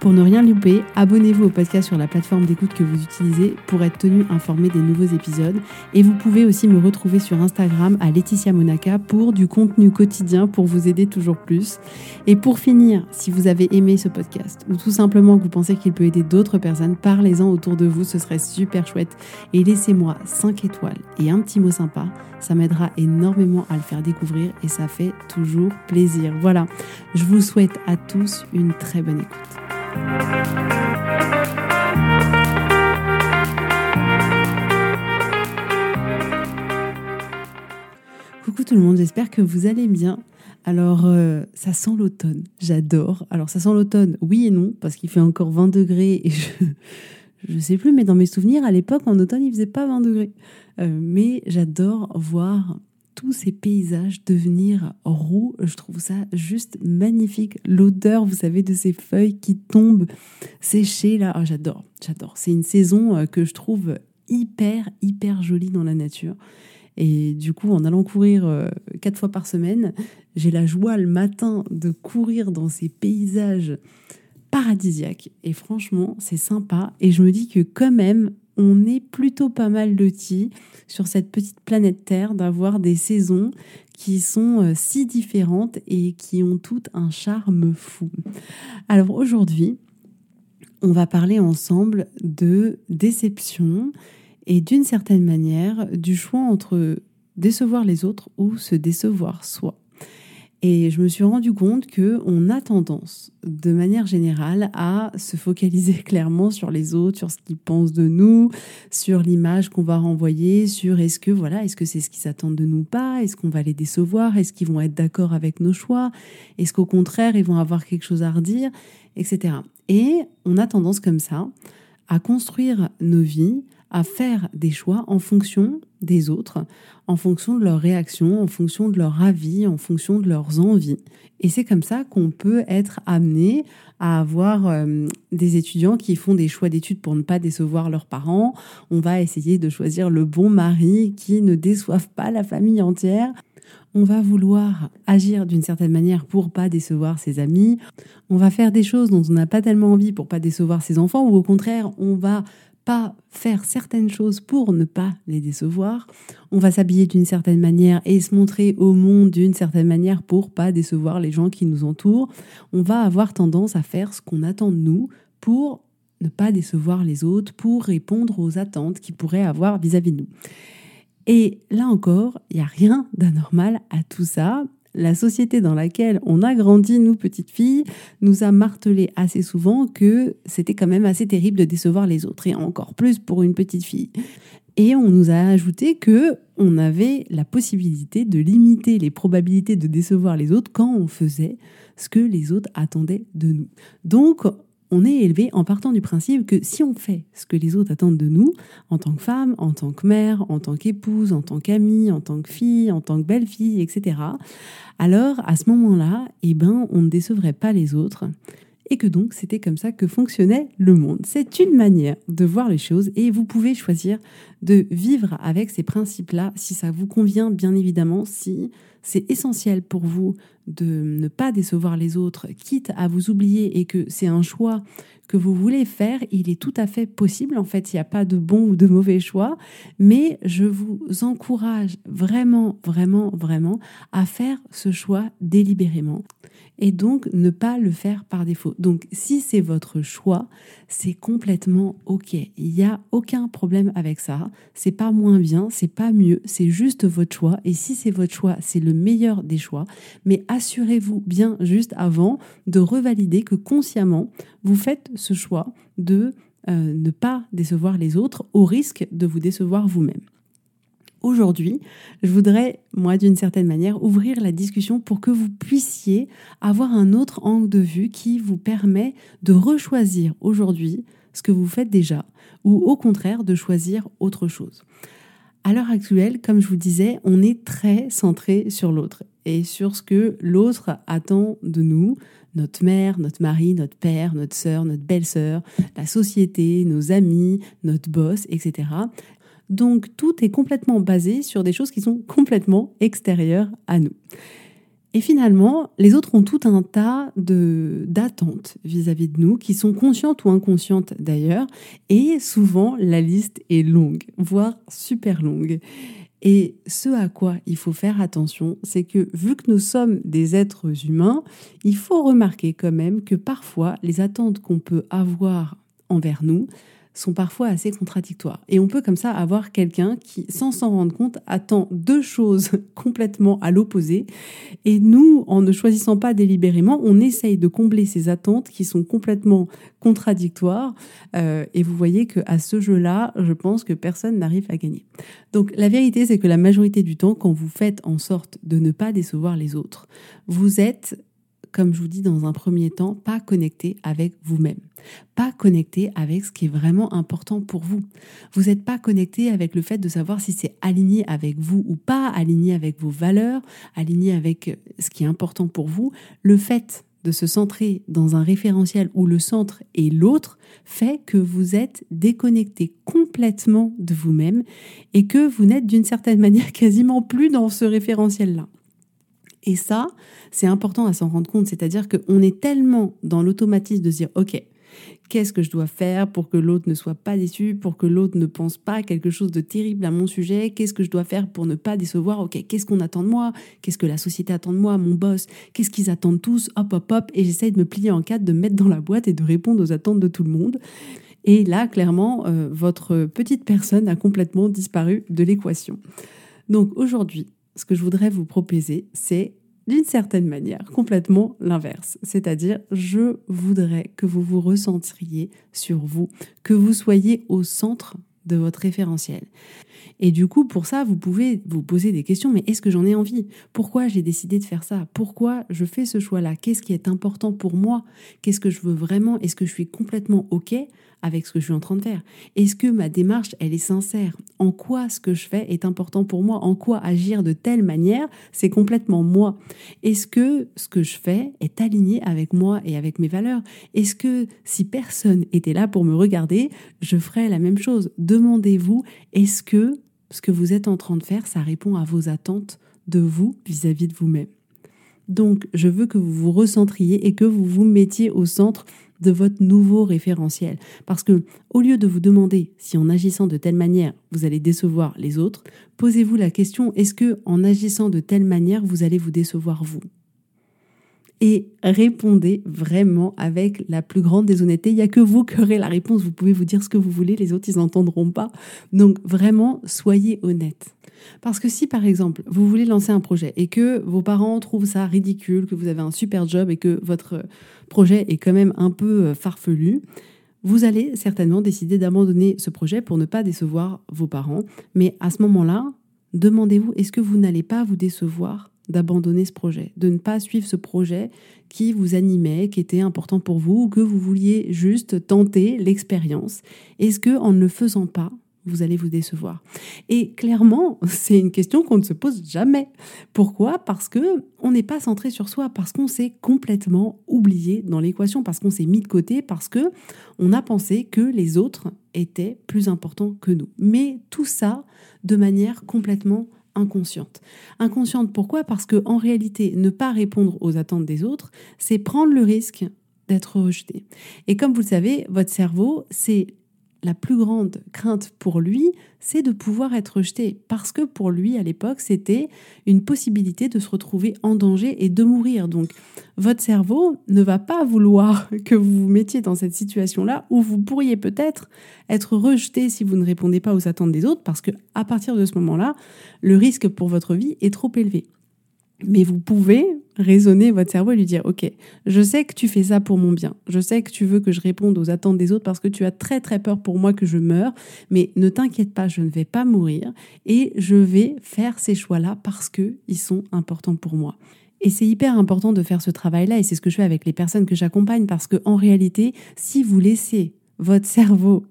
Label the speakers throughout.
Speaker 1: Pour ne rien louper, abonnez-vous au podcast sur la plateforme d'écoute que vous utilisez pour être tenu informé des nouveaux épisodes. Et vous pouvez aussi me retrouver sur Instagram à Laetitia Monaca pour du contenu quotidien pour vous aider toujours plus. Et pour finir, si vous avez aimé ce podcast ou tout simplement que vous pensez qu'il peut aider d'autres personnes, parlez-en autour de vous, ce serait super chouette. Et laissez-moi 5 étoiles et un petit mot sympa. Ça m'aidera énormément à le faire découvrir et ça fait toujours plaisir. Voilà, je vous souhaite à tous une très bonne écoute. Coucou tout le monde, j'espère que vous allez bien. Alors, euh, ça sent l'automne, j'adore. Alors, ça sent l'automne, oui et non, parce qu'il fait encore 20 degrés et je, ne sais plus, mais dans mes souvenirs, à l'époque, en automne, il faisait pas 20 degrés. Euh, mais j'adore voir tous ces paysages devenir roux. Je trouve ça juste magnifique. L'odeur, vous savez, de ces feuilles qui tombent séchées là. Oh, j'adore, j'adore. C'est une saison euh, que je trouve hyper, hyper jolie dans la nature. Et du coup, en allant courir euh, quatre fois par semaine, j'ai la joie le matin de courir dans ces paysages paradisiaques. Et franchement, c'est sympa. Et je me dis que quand même, on est plutôt pas mal lotis sur cette petite planète Terre d'avoir des saisons qui sont euh, si différentes et qui ont toutes un charme fou. Alors aujourd'hui, on va parler ensemble de déception et d'une certaine manière du choix entre décevoir les autres ou se décevoir soi. Et je me suis rendu compte que on a tendance, de manière générale, à se focaliser clairement sur les autres, sur ce qu'ils pensent de nous, sur l'image qu'on va renvoyer, sur est-ce que voilà, est-ce que c'est ce qu'ils attendent de nous pas, est-ce qu'on va les décevoir, est-ce qu'ils vont être d'accord avec nos choix, est-ce qu'au contraire ils vont avoir quelque chose à redire, etc. Et on a tendance comme ça à construire nos vies, à faire des choix en fonction des autres, en fonction de leurs réactions, en fonction de leur avis, en fonction de leurs envies. Et c'est comme ça qu'on peut être amené à avoir euh, des étudiants qui font des choix d'études pour ne pas décevoir leurs parents. On va essayer de choisir le bon mari qui ne déçoive pas la famille entière. On va vouloir agir d'une certaine manière pour pas décevoir ses amis. On va faire des choses dont on n'a pas tellement envie pour pas décevoir ses enfants ou au contraire, on va pas faire certaines choses pour ne pas les décevoir. On va s'habiller d'une certaine manière et se montrer au monde d'une certaine manière pour pas décevoir les gens qui nous entourent. On va avoir tendance à faire ce qu'on attend de nous pour ne pas décevoir les autres, pour répondre aux attentes qu'ils pourraient avoir vis-à-vis de nous. Et là encore, il n'y a rien d'anormal à tout ça la société dans laquelle on a grandi, nous petites filles, nous a martelé assez souvent que c'était quand même assez terrible de décevoir les autres, et encore plus pour une petite fille. Et on nous a ajouté que on avait la possibilité de limiter les probabilités de décevoir les autres quand on faisait ce que les autres attendaient de nous. Donc, on est élevé en partant du principe que si on fait ce que les autres attendent de nous, en tant que femme, en tant que mère, en tant qu'épouse, en tant qu'amie, en tant que fille, en tant que belle-fille, etc., alors à ce moment-là, eh ben, on ne décevrait pas les autres et que donc c'était comme ça que fonctionnait le monde. C'est une manière de voir les choses et vous pouvez choisir de vivre avec ces principes-là si ça vous convient, bien évidemment, si c'est essentiel pour vous de ne pas décevoir les autres, quitte à vous oublier et que c'est un choix que vous voulez faire, il est tout à fait possible. En fait, il n'y a pas de bon ou de mauvais choix, mais je vous encourage vraiment, vraiment, vraiment à faire ce choix délibérément et donc ne pas le faire par défaut. Donc si c'est votre choix, c'est complètement OK. Il n'y a aucun problème avec ça. C'est pas moins bien, c'est pas mieux, c'est juste votre choix et si c'est votre choix, c'est le meilleur des choix, mais assurez-vous bien juste avant de revalider que consciemment, vous faites ce choix de euh, ne pas décevoir les autres au risque de vous décevoir vous-même. Aujourd'hui, je voudrais, moi, d'une certaine manière, ouvrir la discussion pour que vous puissiez avoir un autre angle de vue qui vous permet de rechoisir aujourd'hui ce que vous faites déjà ou au contraire de choisir autre chose. À l'heure actuelle, comme je vous disais, on est très centré sur l'autre et sur ce que l'autre attend de nous, notre mère, notre mari, notre père, notre sœur, notre belle-sœur, la société, nos amis, notre boss, etc. Donc tout est complètement basé sur des choses qui sont complètement extérieures à nous. Et finalement, les autres ont tout un tas d'attentes vis-à-vis de nous, qui sont conscientes ou inconscientes d'ailleurs, et souvent la liste est longue, voire super longue. Et ce à quoi il faut faire attention, c'est que vu que nous sommes des êtres humains, il faut remarquer quand même que parfois les attentes qu'on peut avoir envers nous sont parfois assez contradictoires. Et on peut comme ça avoir quelqu'un qui, sans s'en rendre compte, attend deux choses complètement à l'opposé. Et nous, en ne choisissant pas délibérément, on essaye de combler ces attentes qui sont complètement contradictoires. Euh, et vous voyez qu'à ce jeu-là, je pense que personne n'arrive à gagner. Donc la vérité, c'est que la majorité du temps, quand vous faites en sorte de ne pas décevoir les autres, vous êtes comme je vous dis dans un premier temps, pas connecté avec vous-même, pas connecté avec ce qui est vraiment important pour vous. Vous n'êtes pas connecté avec le fait de savoir si c'est aligné avec vous ou pas, aligné avec vos valeurs, aligné avec ce qui est important pour vous. Le fait de se centrer dans un référentiel où le centre est l'autre fait que vous êtes déconnecté complètement de vous-même et que vous n'êtes d'une certaine manière quasiment plus dans ce référentiel-là. Et ça, c'est important à s'en rendre compte, c'est-à-dire qu'on est tellement dans l'automatisme de se dire, OK, qu'est-ce que je dois faire pour que l'autre ne soit pas déçu, pour que l'autre ne pense pas quelque chose de terrible à mon sujet, qu'est-ce que je dois faire pour ne pas décevoir, ok, qu'est-ce qu'on attend de moi, qu'est-ce que la société attend de moi, mon boss, qu'est-ce qu'ils attendent tous, hop, hop, hop, et j'essaye de me plier en quatre, de me mettre dans la boîte et de répondre aux attentes de tout le monde. Et là, clairement, euh, votre petite personne a complètement disparu de l'équation. Donc aujourd'hui, ce que je voudrais vous proposer, c'est d'une certaine manière complètement l'inverse. C'est-à-dire, je voudrais que vous vous recentriez sur vous, que vous soyez au centre de votre référentiel. Et du coup, pour ça, vous pouvez vous poser des questions, mais est-ce que j'en ai envie? Pourquoi j'ai décidé de faire ça? Pourquoi je fais ce choix-là? Qu'est-ce qui est important pour moi? Qu'est-ce que je veux vraiment? Est-ce que je suis complètement OK avec ce que je suis en train de faire? Est-ce que ma démarche, elle est sincère? En quoi ce que je fais est important pour moi? En quoi agir de telle manière, c'est complètement moi? Est-ce que ce que je fais est aligné avec moi et avec mes valeurs? Est-ce que si personne était là pour me regarder, je ferais la même chose? Demandez-vous, est-ce que ce que vous êtes en train de faire, ça répond à vos attentes de vous vis-à-vis de vous-même donc, je veux que vous vous recentriez et que vous vous mettiez au centre de votre nouveau référentiel. Parce que, au lieu de vous demander si en agissant de telle manière, vous allez décevoir les autres, posez-vous la question, est-ce que en agissant de telle manière, vous allez vous décevoir vous? Et répondez vraiment avec la plus grande déshonnêteté. Il n'y a que vous qui aurez la réponse. Vous pouvez vous dire ce que vous voulez, les autres, ils n'entendront pas. Donc vraiment, soyez honnête. Parce que si, par exemple, vous voulez lancer un projet et que vos parents trouvent ça ridicule, que vous avez un super job et que votre projet est quand même un peu euh, farfelu, vous allez certainement décider d'abandonner ce projet pour ne pas décevoir vos parents. Mais à ce moment-là, demandez-vous, est-ce que vous n'allez pas vous décevoir d'abandonner ce projet, de ne pas suivre ce projet qui vous animait, qui était important pour vous, ou que vous vouliez juste tenter l'expérience Est-ce que en ne le faisant pas, vous allez vous décevoir? Et clairement, c'est une question qu'on ne se pose jamais. Pourquoi? Parce que on n'est pas centré sur soi, parce qu'on s'est complètement oublié dans l'équation, parce qu'on s'est mis de côté, parce que on a pensé que les autres étaient plus importants que nous. Mais tout ça de manière complètement inconsciente. Inconsciente pourquoi? Parce que en réalité, ne pas répondre aux attentes des autres, c'est prendre le risque d'être rejeté. Et comme vous le savez, votre cerveau, c'est la plus grande crainte pour lui, c'est de pouvoir être rejeté. Parce que pour lui, à l'époque, c'était une possibilité de se retrouver en danger et de mourir. Donc, votre cerveau ne va pas vouloir que vous vous mettiez dans cette situation-là où vous pourriez peut-être être rejeté si vous ne répondez pas aux attentes des autres, parce que à partir de ce moment-là, le risque pour votre vie est trop élevé. Mais vous pouvez raisonner votre cerveau et lui dire, OK, je sais que tu fais ça pour mon bien. Je sais que tu veux que je réponde aux attentes des autres parce que tu as très très peur pour moi que je meure. Mais ne t'inquiète pas, je ne vais pas mourir et je vais faire ces choix-là parce qu'ils sont importants pour moi. Et c'est hyper important de faire ce travail-là et c'est ce que je fais avec les personnes que j'accompagne parce que en réalité, si vous laissez votre cerveau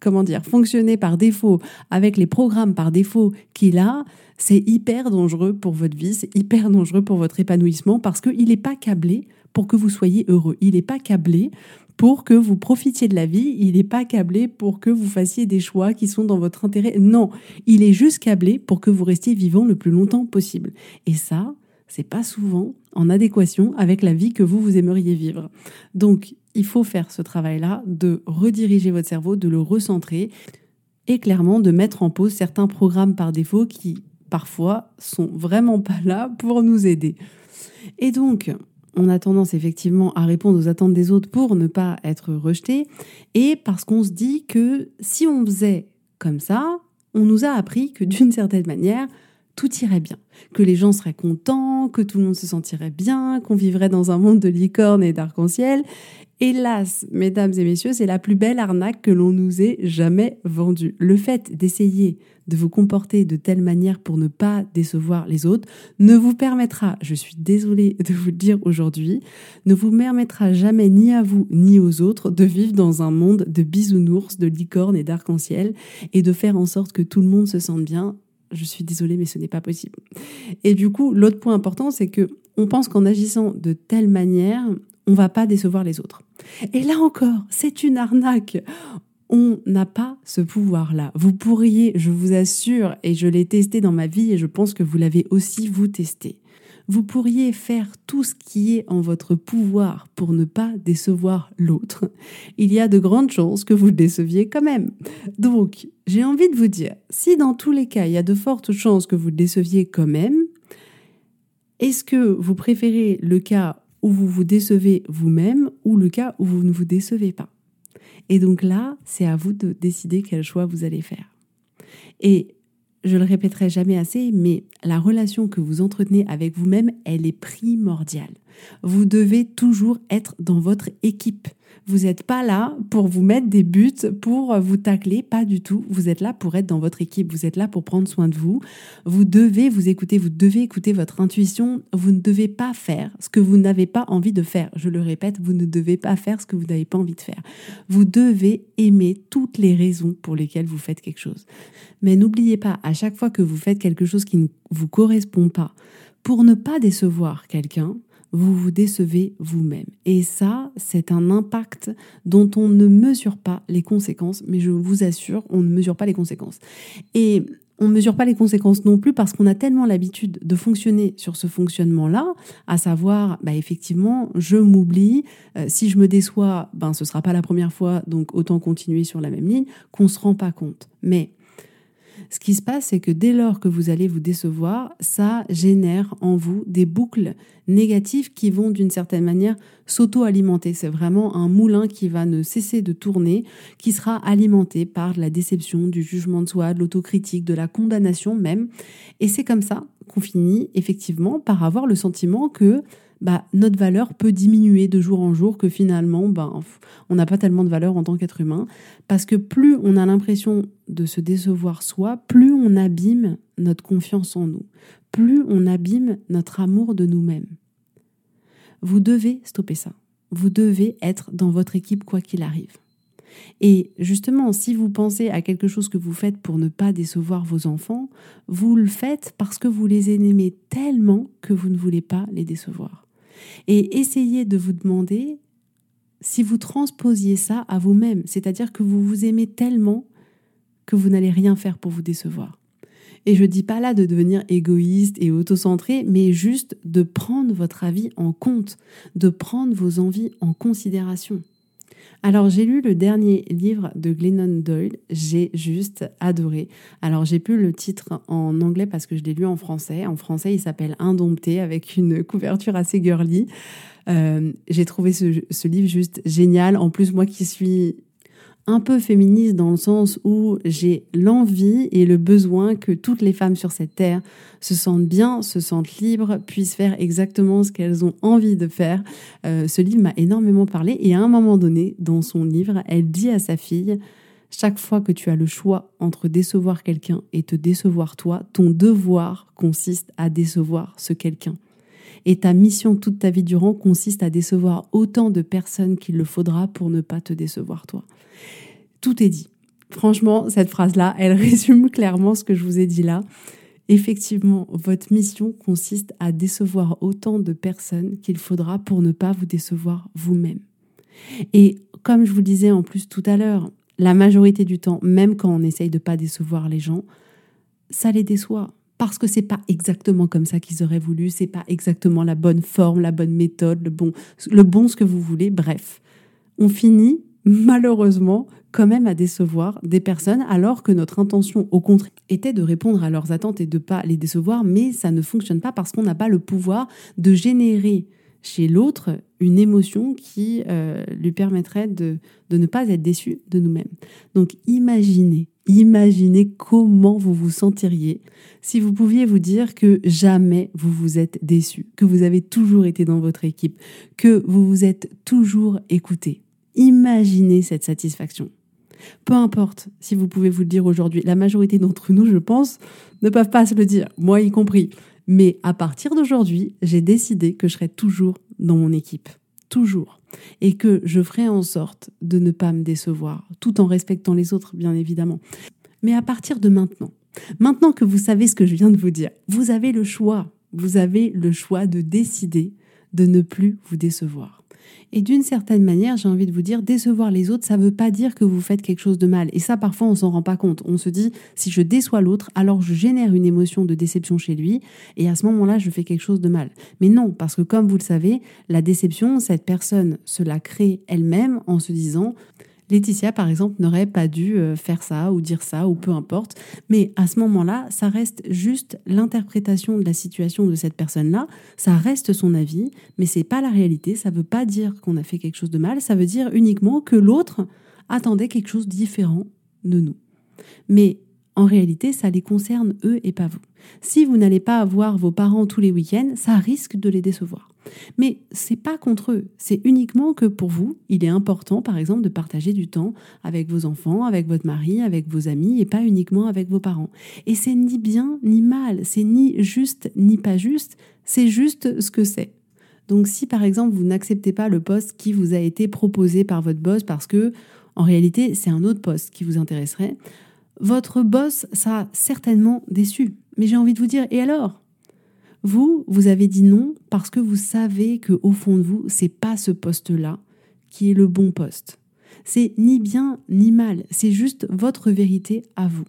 Speaker 1: comment dire, fonctionner par défaut avec les programmes par défaut qu'il a, c'est hyper dangereux pour votre vie, c'est hyper dangereux pour votre épanouissement parce qu'il n'est pas câblé pour que vous soyez heureux. Il n'est pas câblé pour que vous profitiez de la vie, il n'est pas câblé pour que vous fassiez des choix qui sont dans votre intérêt. Non, il est juste câblé pour que vous restiez vivant le plus longtemps possible. Et ça, c'est pas souvent en adéquation avec la vie que vous vous aimeriez vivre. Donc, il faut faire ce travail-là de rediriger votre cerveau, de le recentrer et clairement de mettre en pause certains programmes par défaut qui parfois sont vraiment pas là pour nous aider. Et donc, on a tendance effectivement à répondre aux attentes des autres pour ne pas être rejeté et parce qu'on se dit que si on faisait comme ça, on nous a appris que d'une certaine manière, tout irait bien, que les gens seraient contents, que tout le monde se sentirait bien, qu'on vivrait dans un monde de licornes et d'arc-en-ciel. Hélas, mesdames et messieurs, c'est la plus belle arnaque que l'on nous ait jamais vendue. Le fait d'essayer de vous comporter de telle manière pour ne pas décevoir les autres ne vous permettra, je suis désolée de vous le dire aujourd'hui, ne vous permettra jamais ni à vous ni aux autres de vivre dans un monde de bisounours, de licornes et d'arc-en-ciel et de faire en sorte que tout le monde se sente bien je suis désolée, mais ce n'est pas possible. Et du coup, l'autre point important, c'est que on pense qu'en agissant de telle manière, on va pas décevoir les autres. Et là encore, c'est une arnaque. On n'a pas ce pouvoir-là. Vous pourriez, je vous assure, et je l'ai testé dans ma vie, et je pense que vous l'avez aussi vous testé vous pourriez faire tout ce qui est en votre pouvoir pour ne pas décevoir l'autre, il y a de grandes chances que vous le déceviez quand même. Donc, j'ai envie de vous dire, si dans tous les cas, il y a de fortes chances que vous le déceviez quand même, est-ce que vous préférez le cas où vous vous décevez vous-même ou le cas où vous ne vous décevez pas Et donc là, c'est à vous de décider quel choix vous allez faire. Et je le répéterai jamais assez, mais la relation que vous entretenez avec vous-même, elle est primordiale. Vous devez toujours être dans votre équipe. Vous n'êtes pas là pour vous mettre des buts, pour vous tacler, pas du tout. Vous êtes là pour être dans votre équipe, vous êtes là pour prendre soin de vous. Vous devez vous écouter, vous devez écouter votre intuition. Vous ne devez pas faire ce que vous n'avez pas envie de faire. Je le répète, vous ne devez pas faire ce que vous n'avez pas envie de faire. Vous devez aimer toutes les raisons pour lesquelles vous faites quelque chose. Mais n'oubliez pas, à chaque fois que vous faites quelque chose qui ne vous correspond pas, pour ne pas décevoir quelqu'un, vous vous décevez vous-même. Et ça, c'est un impact dont on ne mesure pas les conséquences, mais je vous assure, on ne mesure pas les conséquences. Et on ne mesure pas les conséquences non plus parce qu'on a tellement l'habitude de fonctionner sur ce fonctionnement-là, à savoir, bah effectivement, je m'oublie, euh, si je me déçois, ben ce sera pas la première fois, donc autant continuer sur la même ligne, qu'on se rend pas compte. Mais ce qui se passe, c'est que dès lors que vous allez vous décevoir, ça génère en vous des boucles négatives qui vont d'une certaine manière s'auto-alimenter. C'est vraiment un moulin qui va ne cesser de tourner, qui sera alimenté par la déception, du jugement de soi, de l'autocritique, de la condamnation même. Et c'est comme ça qu'on finit effectivement par avoir le sentiment que bah, notre valeur peut diminuer de jour en jour, que finalement, bah, on n'a pas tellement de valeur en tant qu'être humain. Parce que plus on a l'impression de se décevoir soi, plus on abîme notre confiance en nous, plus on abîme notre amour de nous-mêmes. Vous devez stopper ça. Vous devez être dans votre équipe quoi qu'il arrive. Et justement, si vous pensez à quelque chose que vous faites pour ne pas décevoir vos enfants, vous le faites parce que vous les aimez tellement que vous ne voulez pas les décevoir. Et essayez de vous demander si vous transposiez ça à vous-même, c'est-à-dire que vous vous aimez tellement que vous n'allez rien faire pour vous décevoir. Et je ne dis pas là de devenir égoïste et autocentré, mais juste de prendre votre avis en compte, de prendre vos envies en considération. Alors j'ai lu le dernier livre de Glennon Doyle, j'ai juste adoré. Alors j'ai plus le titre en anglais parce que je l'ai lu en français. En français il s'appelle Indompté avec une couverture assez girly. Euh, j'ai trouvé ce livre juste génial. En plus moi qui suis un peu féministe dans le sens où j'ai l'envie et le besoin que toutes les femmes sur cette terre se sentent bien, se sentent libres, puissent faire exactement ce qu'elles ont envie de faire. Euh, ce livre m'a énormément parlé et à un moment donné, dans son livre, elle dit à sa fille, chaque fois que tu as le choix entre décevoir quelqu'un et te décevoir toi, ton devoir consiste à décevoir ce quelqu'un. Et ta mission toute ta vie durant consiste à décevoir autant de personnes qu'il le faudra pour ne pas te décevoir toi. Tout est dit. Franchement, cette phrase-là, elle résume clairement ce que je vous ai dit là. Effectivement, votre mission consiste à décevoir autant de personnes qu'il faudra pour ne pas vous décevoir vous-même. Et comme je vous disais en plus tout à l'heure, la majorité du temps, même quand on essaye de pas décevoir les gens, ça les déçoit parce que c'est pas exactement comme ça qu'ils auraient voulu, c'est pas exactement la bonne forme, la bonne méthode, le bon, le bon ce que vous voulez. Bref, on finit malheureusement quand même à décevoir des personnes alors que notre intention au contraire était de répondre à leurs attentes et de pas les décevoir, mais ça ne fonctionne pas parce qu'on n'a pas le pouvoir de générer chez l'autre une émotion qui euh, lui permettrait de, de ne pas être déçu de nous-mêmes. Donc imaginez, imaginez comment vous vous sentiriez si vous pouviez vous dire que jamais vous vous êtes déçu, que vous avez toujours été dans votre équipe, que vous vous êtes toujours écouté. Imaginez cette satisfaction. Peu importe si vous pouvez vous le dire aujourd'hui, la majorité d'entre nous, je pense, ne peuvent pas se le dire, moi y compris. Mais à partir d'aujourd'hui, j'ai décidé que je serai toujours dans mon équipe. Toujours. Et que je ferai en sorte de ne pas me décevoir, tout en respectant les autres, bien évidemment. Mais à partir de maintenant, maintenant que vous savez ce que je viens de vous dire, vous avez le choix. Vous avez le choix de décider de ne plus vous décevoir. Et d'une certaine manière, j'ai envie de vous dire, décevoir les autres, ça ne veut pas dire que vous faites quelque chose de mal. Et ça, parfois, on s'en rend pas compte. On se dit, si je déçois l'autre, alors je génère une émotion de déception chez lui, et à ce moment-là, je fais quelque chose de mal. Mais non, parce que comme vous le savez, la déception, cette personne se la crée elle-même en se disant, Laetitia, par exemple, n'aurait pas dû euh, faire ça ou dire ça ou peu importe. Mais à ce moment-là, ça reste juste l'interprétation de la situation de cette personne-là. Ça reste son avis, mais c'est pas la réalité. Ça veut pas dire qu'on a fait quelque chose de mal. Ça veut dire uniquement que l'autre attendait quelque chose de différent de nous. Mais en réalité, ça les concerne eux et pas vous. Si vous n'allez pas avoir vos parents tous les week-ends, ça risque de les décevoir. Mais c'est pas contre eux, c'est uniquement que pour vous, il est important par exemple de partager du temps avec vos enfants, avec votre mari, avec vos amis et pas uniquement avec vos parents. Et c'est ni bien ni mal, c'est ni juste ni pas juste, c'est juste ce que c'est. Donc si par exemple vous n'acceptez pas le poste qui vous a été proposé par votre boss parce que en réalité c'est un autre poste qui vous intéresserait, votre boss sera certainement déçu. Mais j'ai envie de vous dire, et alors? Vous, vous avez dit non parce que vous savez que au fond de vous, c'est pas ce poste-là qui est le bon poste. C'est ni bien ni mal, c'est juste votre vérité à vous.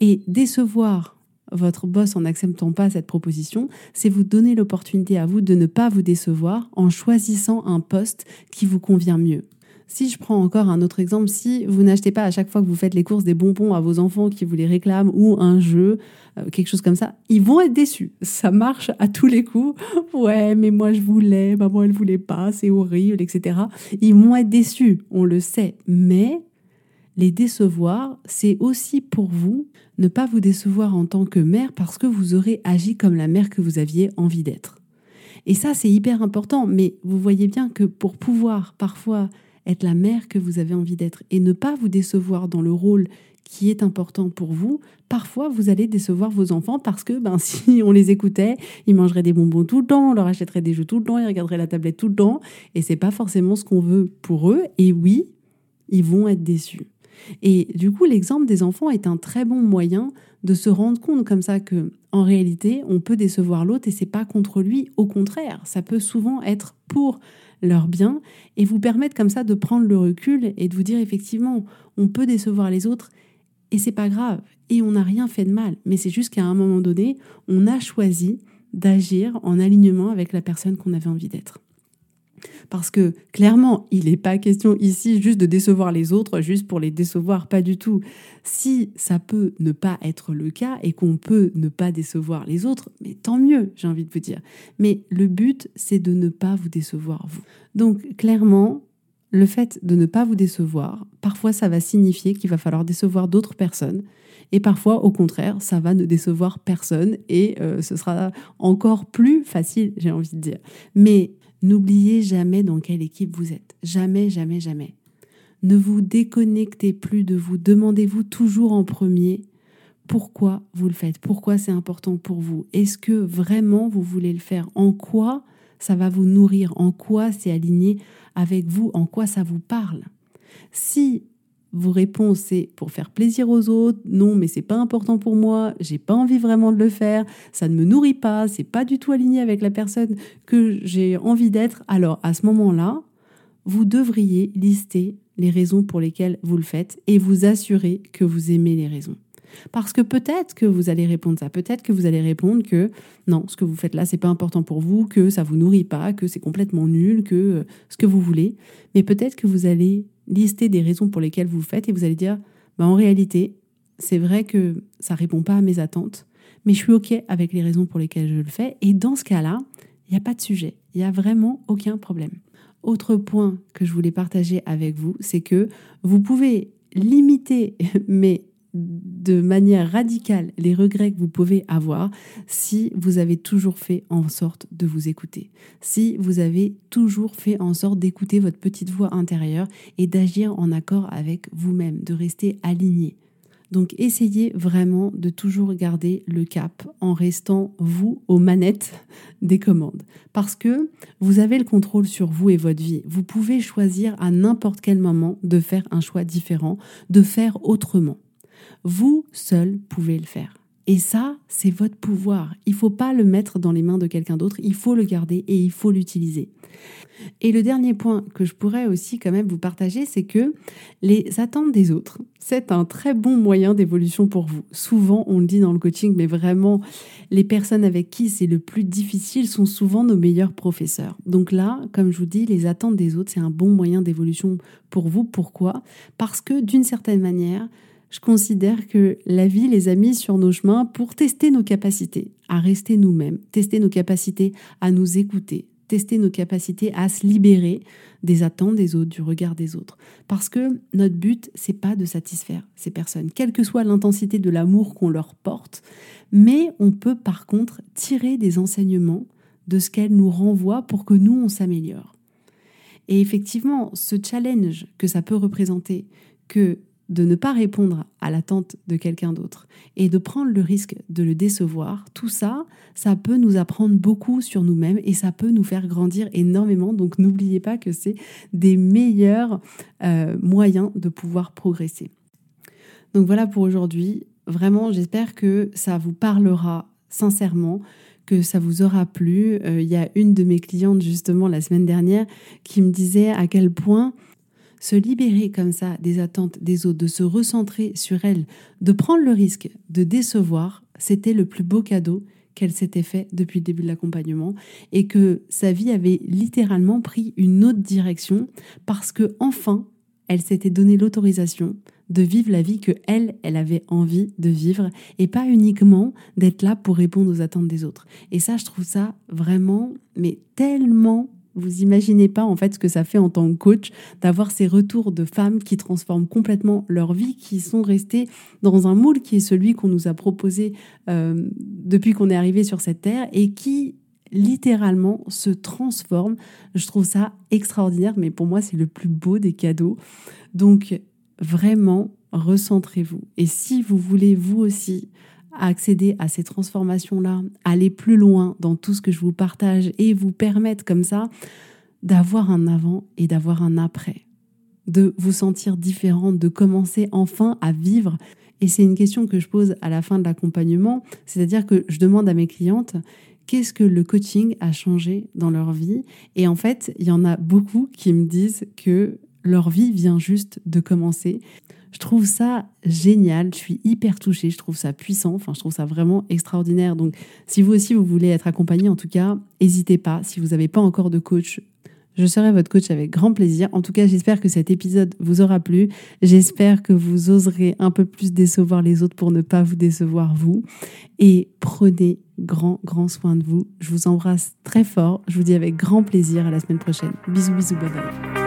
Speaker 1: Et décevoir votre boss en n'acceptant pas cette proposition, c'est vous donner l'opportunité à vous de ne pas vous décevoir en choisissant un poste qui vous convient mieux. Si je prends encore un autre exemple, si vous n'achetez pas à chaque fois que vous faites les courses des bonbons à vos enfants qui vous les réclament ou un jeu, euh, quelque chose comme ça, ils vont être déçus. Ça marche à tous les coups. Ouais, mais moi je voulais, maman elle voulait pas, c'est horrible, etc. Ils vont être déçus, on le sait. Mais les décevoir, c'est aussi pour vous ne pas vous décevoir en tant que mère parce que vous aurez agi comme la mère que vous aviez envie d'être. Et ça, c'est hyper important, mais vous voyez bien que pour pouvoir parfois être la mère que vous avez envie d'être et ne pas vous décevoir dans le rôle qui est important pour vous, parfois vous allez décevoir vos enfants parce que ben, si on les écoutait, ils mangeraient des bonbons tout le temps, on leur achèterait des jeux tout le temps, ils regarderaient la tablette tout le temps, et c'est pas forcément ce qu'on veut pour eux. Et oui, ils vont être déçus. Et du coup, l'exemple des enfants est un très bon moyen de se rendre compte comme ça que, en réalité, on peut décevoir l'autre et c'est pas contre lui. Au contraire, ça peut souvent être pour leur bien et vous permettre comme ça de prendre le recul et de vous dire effectivement, on peut décevoir les autres et c'est pas grave et on n'a rien fait de mal. Mais c'est juste qu'à un moment donné, on a choisi d'agir en alignement avec la personne qu'on avait envie d'être. Parce que clairement, il n'est pas question ici juste de décevoir les autres, juste pour les décevoir, pas du tout. Si ça peut ne pas être le cas et qu'on peut ne pas décevoir les autres, mais tant mieux, j'ai envie de vous dire. Mais le but, c'est de ne pas vous décevoir vous. Donc clairement, le fait de ne pas vous décevoir, parfois ça va signifier qu'il va falloir décevoir d'autres personnes. Et parfois, au contraire, ça va ne décevoir personne et euh, ce sera encore plus facile, j'ai envie de dire. Mais n'oubliez jamais dans quelle équipe vous êtes. Jamais, jamais, jamais. Ne vous déconnectez plus de vous. Demandez-vous toujours en premier pourquoi vous le faites, pourquoi c'est important pour vous. Est-ce que vraiment vous voulez le faire? En quoi ça va vous nourrir? En quoi c'est aligné avec vous? En quoi ça vous parle? Si vos réponses c'est pour faire plaisir aux autres, non mais c'est pas important pour moi, j'ai pas envie vraiment de le faire, ça ne me nourrit pas, c'est pas du tout aligné avec la personne que j'ai envie d'être, alors à ce moment-là, vous devriez lister les raisons pour lesquelles vous le faites et vous assurer que vous aimez les raisons. Parce que peut-être que vous allez répondre ça, peut-être que vous allez répondre que non, ce que vous faites là, c'est pas important pour vous, que ça vous nourrit pas, que c'est complètement nul, que euh, ce que vous voulez. Mais peut-être que vous allez lister des raisons pour lesquelles vous le faites et vous allez dire bah, en réalité, c'est vrai que ça répond pas à mes attentes, mais je suis OK avec les raisons pour lesquelles je le fais. Et dans ce cas-là, il n'y a pas de sujet, il n'y a vraiment aucun problème. Autre point que je voulais partager avec vous, c'est que vous pouvez limiter, mais de manière radicale les regrets que vous pouvez avoir si vous avez toujours fait en sorte de vous écouter, si vous avez toujours fait en sorte d'écouter votre petite voix intérieure et d'agir en accord avec vous-même, de rester aligné. Donc essayez vraiment de toujours garder le cap en restant vous aux manettes des commandes. Parce que vous avez le contrôle sur vous et votre vie. Vous pouvez choisir à n'importe quel moment de faire un choix différent, de faire autrement. Vous seul pouvez le faire. Et ça, c'est votre pouvoir. Il ne faut pas le mettre dans les mains de quelqu'un d'autre, il faut le garder et il faut l'utiliser. Et le dernier point que je pourrais aussi quand même vous partager, c'est que les attentes des autres, c'est un très bon moyen d'évolution pour vous. Souvent, on le dit dans le coaching, mais vraiment, les personnes avec qui c'est le plus difficile sont souvent nos meilleurs professeurs. Donc là, comme je vous dis, les attentes des autres, c'est un bon moyen d'évolution pour vous. Pourquoi? Parce que d'une certaine manière, je considère que la vie les a mis sur nos chemins pour tester nos capacités à rester nous-mêmes, tester nos capacités à nous écouter, tester nos capacités à se libérer des attentes des autres, du regard des autres. Parce que notre but, c'est pas de satisfaire ces personnes, quelle que soit l'intensité de l'amour qu'on leur porte, mais on peut par contre tirer des enseignements de ce qu'elles nous renvoient pour que nous, on s'améliore. Et effectivement, ce challenge que ça peut représenter, que de ne pas répondre à l'attente de quelqu'un d'autre et de prendre le risque de le décevoir, tout ça, ça peut nous apprendre beaucoup sur nous-mêmes et ça peut nous faire grandir énormément. Donc n'oubliez pas que c'est des meilleurs euh, moyens de pouvoir progresser. Donc voilà pour aujourd'hui. Vraiment, j'espère que ça vous parlera sincèrement, que ça vous aura plu. Euh, il y a une de mes clientes justement la semaine dernière qui me disait à quel point se libérer comme ça des attentes des autres, de se recentrer sur elle, de prendre le risque de décevoir, c'était le plus beau cadeau qu'elle s'était fait depuis le début de l'accompagnement et que sa vie avait littéralement pris une autre direction parce que enfin elle s'était donné l'autorisation de vivre la vie que elle, elle avait envie de vivre et pas uniquement d'être là pour répondre aux attentes des autres. Et ça, je trouve ça vraiment, mais tellement vous imaginez pas en fait ce que ça fait en tant que coach d'avoir ces retours de femmes qui transforment complètement leur vie, qui sont restées dans un moule qui est celui qu'on nous a proposé euh, depuis qu'on est arrivé sur cette terre et qui littéralement se transforment. Je trouve ça extraordinaire, mais pour moi c'est le plus beau des cadeaux. Donc vraiment, recentrez-vous. Et si vous voulez vous aussi accéder à ces transformations-là, aller plus loin dans tout ce que je vous partage et vous permettre comme ça d'avoir un avant et d'avoir un après, de vous sentir différente, de commencer enfin à vivre. Et c'est une question que je pose à la fin de l'accompagnement, c'est-à-dire que je demande à mes clientes qu'est-ce que le coaching a changé dans leur vie? Et en fait, il y en a beaucoup qui me disent que leur vie vient juste de commencer je trouve ça génial, je suis hyper touchée, je trouve ça puissant, enfin je trouve ça vraiment extraordinaire. Donc si vous aussi vous voulez être accompagné, en tout cas, n'hésitez pas. Si vous n'avez pas encore de coach, je serai votre coach avec grand plaisir. En tout cas, j'espère que cet épisode vous aura plu. J'espère que vous oserez un peu plus décevoir les autres pour ne pas vous décevoir vous. Et prenez grand, grand soin de vous. Je vous embrasse très fort. Je vous dis avec grand plaisir à la semaine prochaine. Bisous, bisous, bye bye.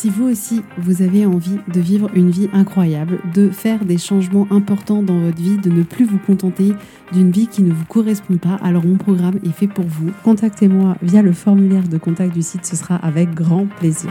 Speaker 1: Si vous aussi, vous avez envie de vivre une vie incroyable, de faire des changements importants dans votre vie, de ne plus vous contenter d'une vie qui ne vous correspond pas, alors mon programme est fait pour vous. Contactez-moi via le formulaire de contact du site, ce sera avec grand plaisir.